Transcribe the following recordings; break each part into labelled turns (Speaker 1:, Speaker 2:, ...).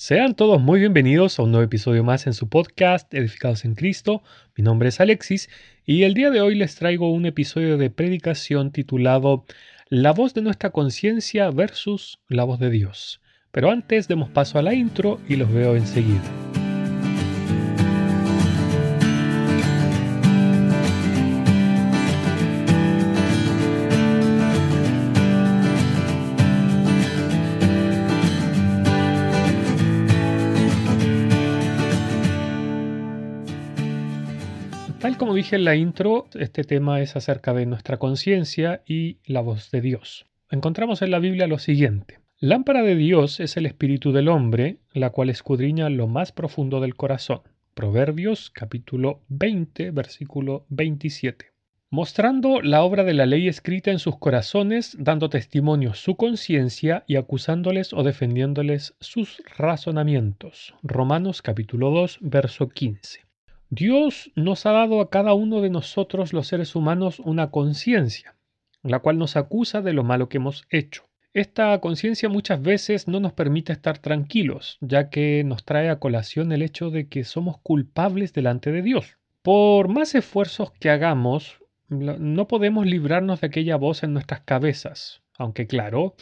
Speaker 1: Sean todos muy bienvenidos a un nuevo episodio más en su podcast Edificados en Cristo. Mi nombre es Alexis y el día de hoy les traigo un episodio de predicación titulado La voz de nuestra conciencia versus la voz de Dios. Pero antes demos paso a la intro y los veo enseguida. Dije en la intro, este tema es acerca de nuestra conciencia y la voz de Dios. Encontramos en la Biblia lo siguiente. Lámpara de Dios es el espíritu del hombre, la cual escudriña lo más profundo del corazón. Proverbios capítulo 20, versículo 27. Mostrando la obra de la ley escrita en sus corazones, dando testimonio su conciencia y acusándoles o defendiéndoles sus razonamientos. Romanos capítulo 2, verso 15. Dios nos ha dado a cada uno de nosotros los seres humanos una conciencia, la cual nos acusa de lo malo que hemos hecho. Esta conciencia muchas veces no nos permite estar tranquilos, ya que nos trae a colación el hecho de que somos culpables delante de Dios. Por más esfuerzos que hagamos, no podemos librarnos de aquella voz en nuestras cabezas, aunque claro,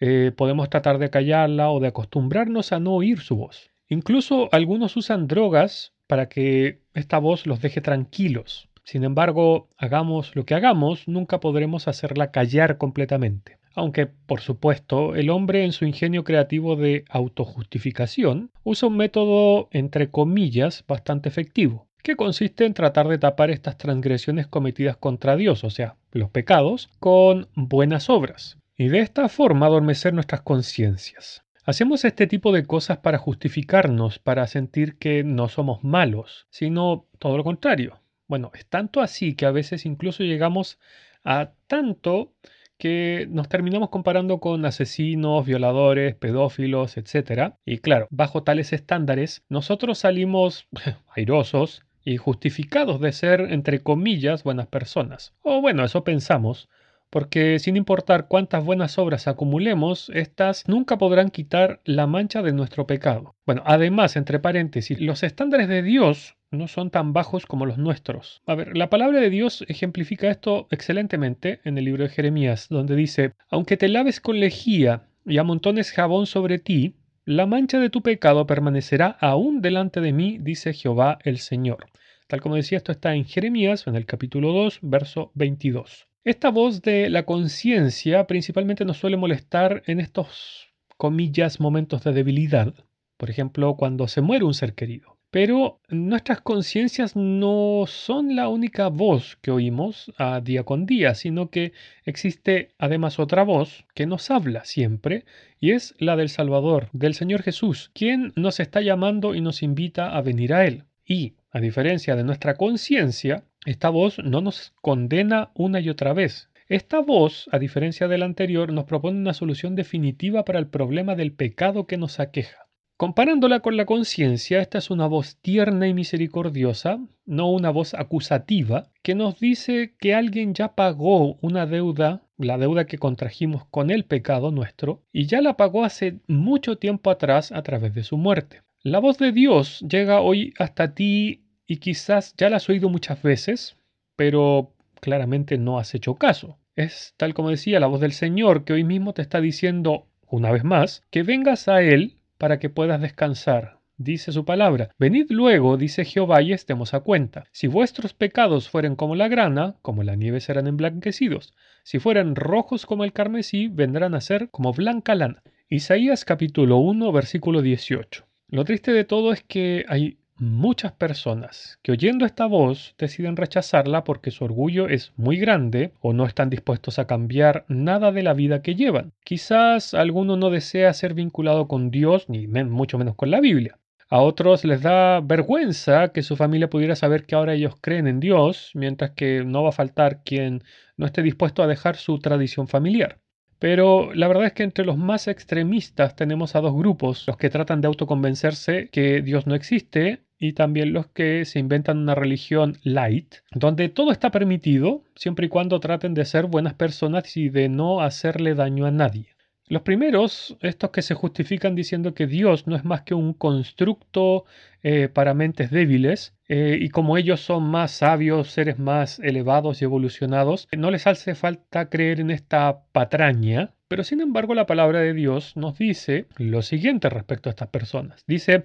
Speaker 1: eh, podemos tratar de callarla o de acostumbrarnos a no oír su voz. Incluso algunos usan drogas para que esta voz los deje tranquilos. Sin embargo, hagamos lo que hagamos, nunca podremos hacerla callar completamente. Aunque, por supuesto, el hombre en su ingenio creativo de autojustificación usa un método, entre comillas, bastante efectivo, que consiste en tratar de tapar estas transgresiones cometidas contra Dios, o sea, los pecados, con buenas obras, y de esta forma adormecer nuestras conciencias. Hacemos este tipo de cosas para justificarnos, para sentir que no somos malos, sino todo lo contrario. Bueno, es tanto así que a veces incluso llegamos a tanto que nos terminamos comparando con asesinos, violadores, pedófilos, etc. Y claro, bajo tales estándares, nosotros salimos airosos y justificados de ser, entre comillas, buenas personas. O bueno, eso pensamos, porque sin importar cuántas buenas obras acumulemos, éstas nunca podrán quitar la mancha de nuestro pecado. Bueno, además, entre paréntesis, los estándares de Dios no son tan bajos como los nuestros. A ver, la palabra de Dios ejemplifica esto excelentemente en el libro de Jeremías, donde dice, aunque te laves con lejía y amontones jabón sobre ti, la mancha de tu pecado permanecerá aún delante de mí, dice Jehová el Señor. Tal como decía, esto está en Jeremías, en el capítulo 2, verso 22. Esta voz de la conciencia principalmente nos suele molestar en estos, comillas, momentos de debilidad, por ejemplo, cuando se muere un ser querido. Pero nuestras conciencias no son la única voz que oímos a día con día, sino que existe además otra voz que nos habla siempre, y es la del Salvador, del Señor Jesús, quien nos está llamando y nos invita a venir a Él. Y, a diferencia de nuestra conciencia, esta voz no nos condena una y otra vez. Esta voz, a diferencia de la anterior, nos propone una solución definitiva para el problema del pecado que nos aqueja. Comparándola con la conciencia, esta es una voz tierna y misericordiosa, no una voz acusativa, que nos dice que alguien ya pagó una deuda, la deuda que contrajimos con el pecado nuestro, y ya la pagó hace mucho tiempo atrás a través de su muerte. La voz de Dios llega hoy hasta ti y quizás ya la has oído muchas veces, pero claramente no has hecho caso. Es tal como decía la voz del Señor que hoy mismo te está diciendo, una vez más, que vengas a Él para que puedas descansar. Dice su palabra, venid luego, dice Jehová, y estemos a cuenta. Si vuestros pecados fueren como la grana, como la nieve serán emblanquecidos. Si fueran rojos como el carmesí, vendrán a ser como blanca lana. Isaías capítulo 1, versículo 18. Lo triste de todo es que hay muchas personas que oyendo esta voz deciden rechazarla porque su orgullo es muy grande o no están dispuestos a cambiar nada de la vida que llevan. Quizás alguno no desea ser vinculado con Dios, ni mucho menos con la Biblia. A otros les da vergüenza que su familia pudiera saber que ahora ellos creen en Dios, mientras que no va a faltar quien no esté dispuesto a dejar su tradición familiar. Pero la verdad es que entre los más extremistas tenemos a dos grupos, los que tratan de autoconvencerse que Dios no existe y también los que se inventan una religión light, donde todo está permitido siempre y cuando traten de ser buenas personas y de no hacerle daño a nadie. Los primeros, estos que se justifican diciendo que Dios no es más que un constructo eh, para mentes débiles, eh, y como ellos son más sabios, seres más elevados y evolucionados, no les hace falta creer en esta patraña, pero sin embargo la palabra de Dios nos dice lo siguiente respecto a estas personas. Dice,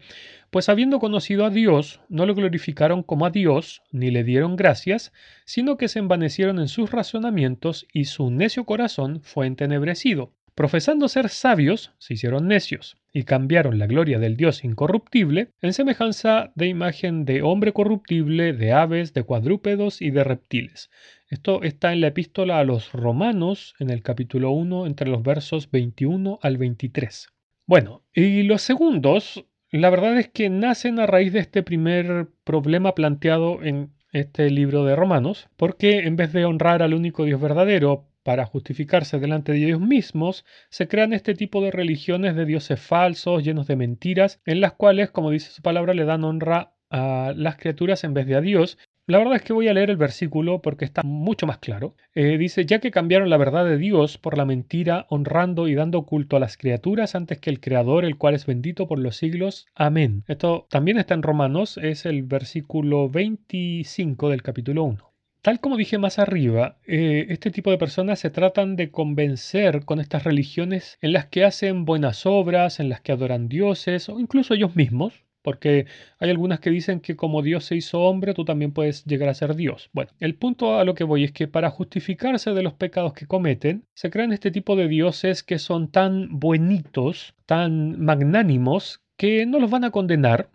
Speaker 1: pues habiendo conocido a Dios, no lo glorificaron como a Dios, ni le dieron gracias, sino que se envanecieron en sus razonamientos y su necio corazón fue entenebrecido Profesando ser sabios, se hicieron necios y cambiaron la gloria del Dios incorruptible en semejanza de imagen de hombre corruptible, de aves, de cuadrúpedos y de reptiles. Esto está en la epístola a los romanos en el capítulo 1 entre los versos 21 al 23. Bueno, y los segundos, la verdad es que nacen a raíz de este primer problema planteado en este libro de Romanos, porque en vez de honrar al único Dios verdadero, para justificarse delante de ellos mismos, se crean este tipo de religiones de dioses falsos, llenos de mentiras, en las cuales, como dice su palabra, le dan honra a las criaturas en vez de a Dios. La verdad es que voy a leer el versículo porque está mucho más claro. Eh, dice, ya que cambiaron la verdad de Dios por la mentira, honrando y dando culto a las criaturas antes que el Creador, el cual es bendito por los siglos. Amén. Esto también está en Romanos, es el versículo 25 del capítulo 1. Tal como dije más arriba, eh, este tipo de personas se tratan de convencer con estas religiones en las que hacen buenas obras, en las que adoran dioses o incluso ellos mismos, porque hay algunas que dicen que como Dios se hizo hombre, tú también puedes llegar a ser Dios. Bueno, el punto a lo que voy es que para justificarse de los pecados que cometen, se crean este tipo de dioses que son tan buenitos, tan magnánimos, que no los van a condenar,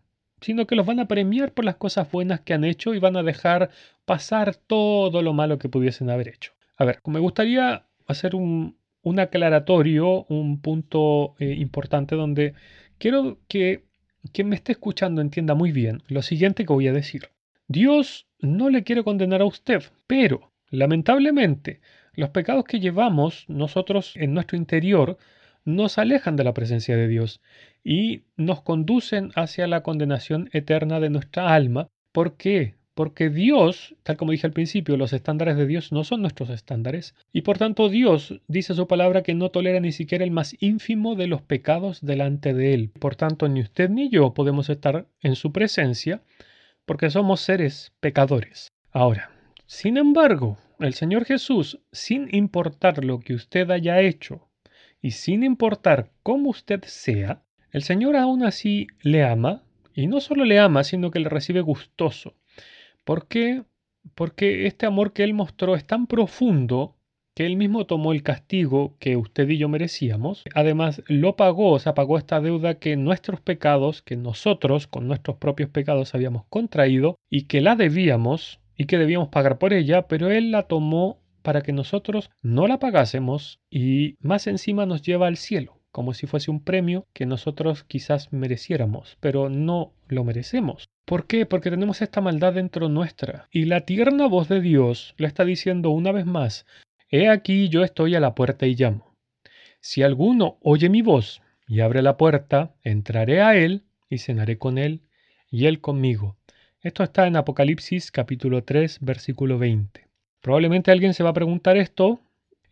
Speaker 1: sino que los van a premiar por las cosas buenas que han hecho y van a dejar pasar todo lo malo que pudiesen haber hecho. A ver, me gustaría hacer un, aclaratorio, un punto eh, importante donde quiero que quien me esté escuchando entienda muy bien lo siguiente que voy a decir. Dios no le quiere condenar a usted, pero lamentablemente los pecados que llevamos nosotros en nuestro interior nos alejan de la presencia de Dios y nos conducen hacia la condenación eterna de nuestra alma. ¿Por qué? Porque Dios, tal como dije al principio, los estándares de Dios no son nuestros estándares, y por tanto Dios dice su palabra que no tolera ni siquiera el más ínfimo de los pecados delante de Él. Por tanto, ni usted ni yo podemos estar en su presencia, porque somos seres pecadores. Ahora, sin embargo, el Señor Jesús, sin importar lo que usted haya hecho, y sin importar cómo usted sea, el Señor aún así le ama, y no solo le ama, sino que le recibe gustoso. ¿Por qué? Porque este amor que Él mostró es tan profundo que Él mismo tomó el castigo que usted y yo merecíamos. Además, lo pagó, o sea, pagó esta deuda que nuestros pecados, que nosotros con nuestros propios pecados habíamos contraído y que la debíamos y que debíamos pagar por ella, pero Él la tomó para que nosotros no la pagásemos y más encima nos lleva al cielo, como si fuese un premio que nosotros quizás mereciéramos, pero no lo merecemos. ¿Por qué? Porque tenemos esta maldad dentro nuestra. Y la tierna voz de Dios lo está diciendo una vez más, He aquí yo estoy a la puerta y llamo. Si alguno oye mi voz y abre la puerta, entraré a él y cenaré con él y él conmigo. Esto está en Apocalipsis capítulo 3 versículo 20. Probablemente alguien se va a preguntar esto,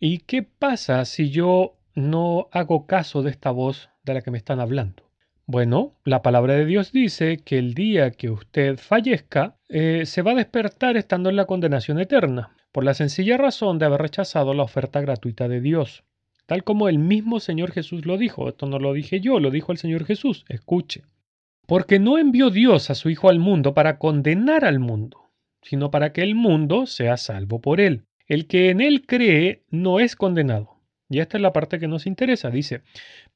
Speaker 1: ¿y qué pasa si yo no hago caso de esta voz de la que me están hablando? Bueno, la palabra de Dios dice que el día que usted fallezca, eh, se va a despertar estando en la condenación eterna, por la sencilla razón de haber rechazado la oferta gratuita de Dios. Tal como el mismo Señor Jesús lo dijo, esto no lo dije yo, lo dijo el Señor Jesús, escuche. Porque no envió Dios a su Hijo al mundo para condenar al mundo, sino para que el mundo sea salvo por él. El que en él cree no es condenado. Y esta es la parte que nos interesa. Dice,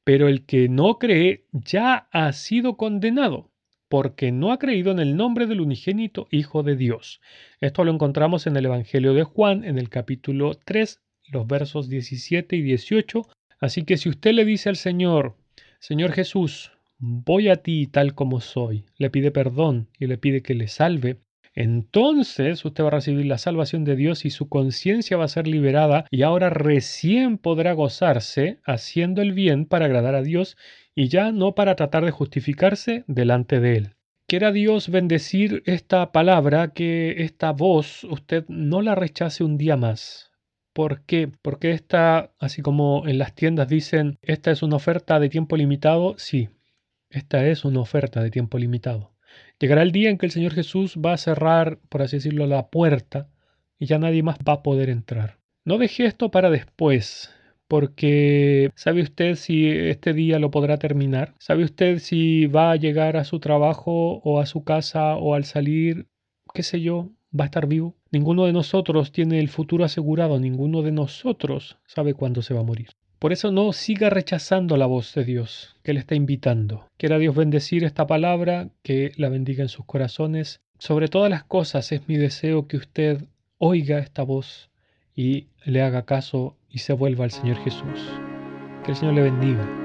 Speaker 1: pero el que no cree ya ha sido condenado, porque no ha creído en el nombre del unigénito Hijo de Dios. Esto lo encontramos en el Evangelio de Juan, en el capítulo 3, los versos 17 y 18. Así que si usted le dice al Señor, Señor Jesús, voy a ti tal como soy, le pide perdón y le pide que le salve, entonces usted va a recibir la salvación de Dios y su conciencia va a ser liberada y ahora recién podrá gozarse haciendo el bien para agradar a Dios y ya no para tratar de justificarse delante de Él. Quiera Dios bendecir esta palabra, que esta voz usted no la rechace un día más, ¿Por qué? Porque esta, así como en las tiendas dicen, esta es una oferta de tiempo limitado, sí, esta es una oferta de tiempo limitado. Llegará el día en que el Señor Jesús va a cerrar, por así decirlo, la puerta y ya nadie más va a poder entrar. No deje esto para después, porque ¿sabe usted si este día lo podrá terminar? ¿Sabe usted si va a llegar a su trabajo o a su casa o al salir, qué sé yo, va a estar vivo? Ninguno de nosotros tiene el futuro asegurado, ninguno de nosotros sabe cuándo se va a morir. Por eso no siga rechazando la voz de Dios que le está invitando. Quiera Dios bendecir esta palabra, que la bendiga en sus corazones. Sobre todas las cosas es mi deseo que usted oiga esta voz y le haga caso y se vuelva al Señor Jesús. Que el Señor le bendiga.